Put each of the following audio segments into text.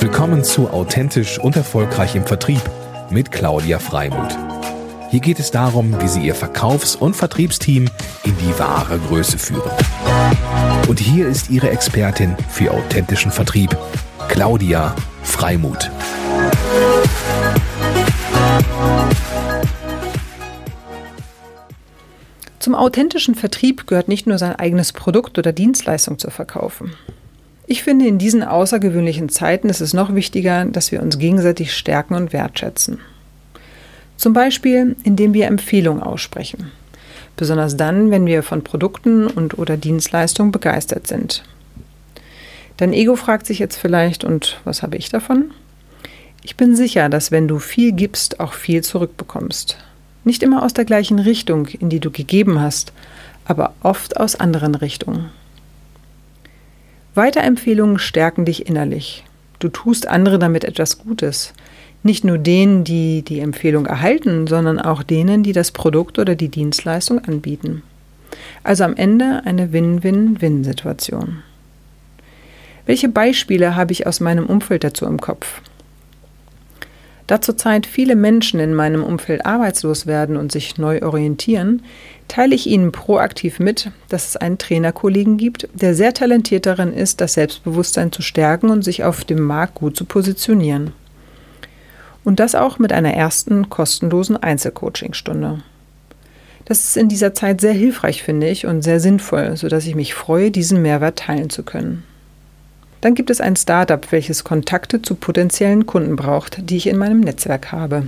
Willkommen zu Authentisch und Erfolgreich im Vertrieb mit Claudia Freimuth. Hier geht es darum, wie Sie Ihr Verkaufs- und Vertriebsteam in die wahre Größe führen. Und hier ist Ihre Expertin für authentischen Vertrieb, Claudia Freimuth. Zum authentischen Vertrieb gehört nicht nur sein eigenes Produkt oder Dienstleistung zu verkaufen. Ich finde, in diesen außergewöhnlichen Zeiten ist es noch wichtiger, dass wir uns gegenseitig stärken und wertschätzen. Zum Beispiel, indem wir Empfehlungen aussprechen. Besonders dann, wenn wir von Produkten und oder Dienstleistungen begeistert sind. Dein Ego fragt sich jetzt vielleicht, und was habe ich davon? Ich bin sicher, dass wenn du viel gibst, auch viel zurückbekommst. Nicht immer aus der gleichen Richtung, in die du gegeben hast, aber oft aus anderen Richtungen. Weiterempfehlungen stärken dich innerlich. Du tust andere damit etwas Gutes. Nicht nur denen, die die Empfehlung erhalten, sondern auch denen, die das Produkt oder die Dienstleistung anbieten. Also am Ende eine Win-Win-Win-Situation. Welche Beispiele habe ich aus meinem Umfeld dazu im Kopf? Da zurzeit viele Menschen in meinem Umfeld arbeitslos werden und sich neu orientieren, teile ich Ihnen proaktiv mit, dass es einen Trainerkollegen gibt, der sehr talentiert darin ist, das Selbstbewusstsein zu stärken und sich auf dem Markt gut zu positionieren. Und das auch mit einer ersten kostenlosen Einzelcoachingstunde. Das ist in dieser Zeit sehr hilfreich, finde ich, und sehr sinnvoll, sodass ich mich freue, diesen Mehrwert teilen zu können. Dann gibt es ein Startup, welches Kontakte zu potenziellen Kunden braucht, die ich in meinem Netzwerk habe.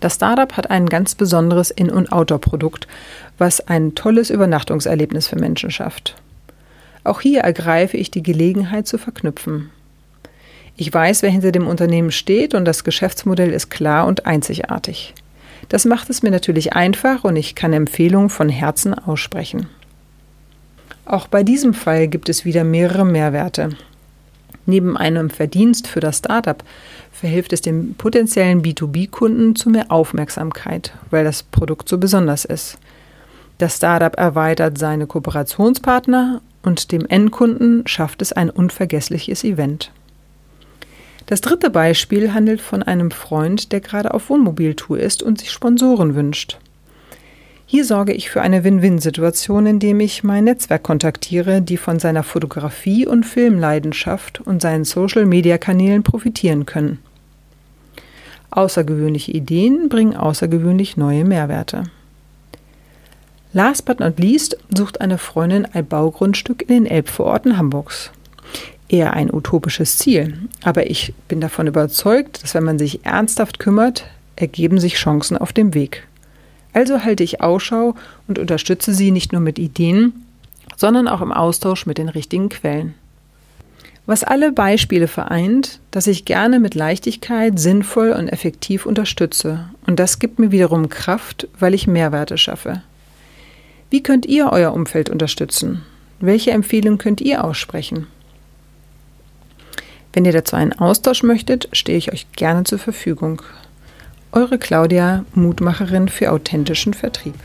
Das Startup hat ein ganz besonderes In- und Outdoor-Produkt, was ein tolles Übernachtungserlebnis für Menschen schafft. Auch hier ergreife ich die Gelegenheit zu verknüpfen. Ich weiß, wer hinter dem Unternehmen steht und das Geschäftsmodell ist klar und einzigartig. Das macht es mir natürlich einfach und ich kann Empfehlungen von Herzen aussprechen. Auch bei diesem Fall gibt es wieder mehrere Mehrwerte. Neben einem Verdienst für das Startup verhilft es dem potenziellen B2B-Kunden zu mehr Aufmerksamkeit, weil das Produkt so besonders ist. Das Startup erweitert seine Kooperationspartner und dem Endkunden schafft es ein unvergessliches Event. Das dritte Beispiel handelt von einem Freund, der gerade auf Wohnmobiltour ist und sich Sponsoren wünscht. Hier sorge ich für eine Win-Win-Situation, indem ich mein Netzwerk kontaktiere, die von seiner Fotografie und Filmleidenschaft und seinen Social-Media-Kanälen profitieren können. Außergewöhnliche Ideen bringen außergewöhnlich neue Mehrwerte. Last but not least sucht eine Freundin ein Baugrundstück in den Elbvororten Hamburgs. Eher ein utopisches Ziel, aber ich bin davon überzeugt, dass wenn man sich ernsthaft kümmert, ergeben sich Chancen auf dem Weg. Also halte ich Ausschau und unterstütze sie nicht nur mit Ideen, sondern auch im Austausch mit den richtigen Quellen. Was alle Beispiele vereint, dass ich gerne mit Leichtigkeit, sinnvoll und effektiv unterstütze. Und das gibt mir wiederum Kraft, weil ich Mehrwerte schaffe. Wie könnt ihr euer Umfeld unterstützen? Welche Empfehlungen könnt ihr aussprechen? Wenn ihr dazu einen Austausch möchtet, stehe ich euch gerne zur Verfügung. Eure Claudia, Mutmacherin für authentischen Vertrieb.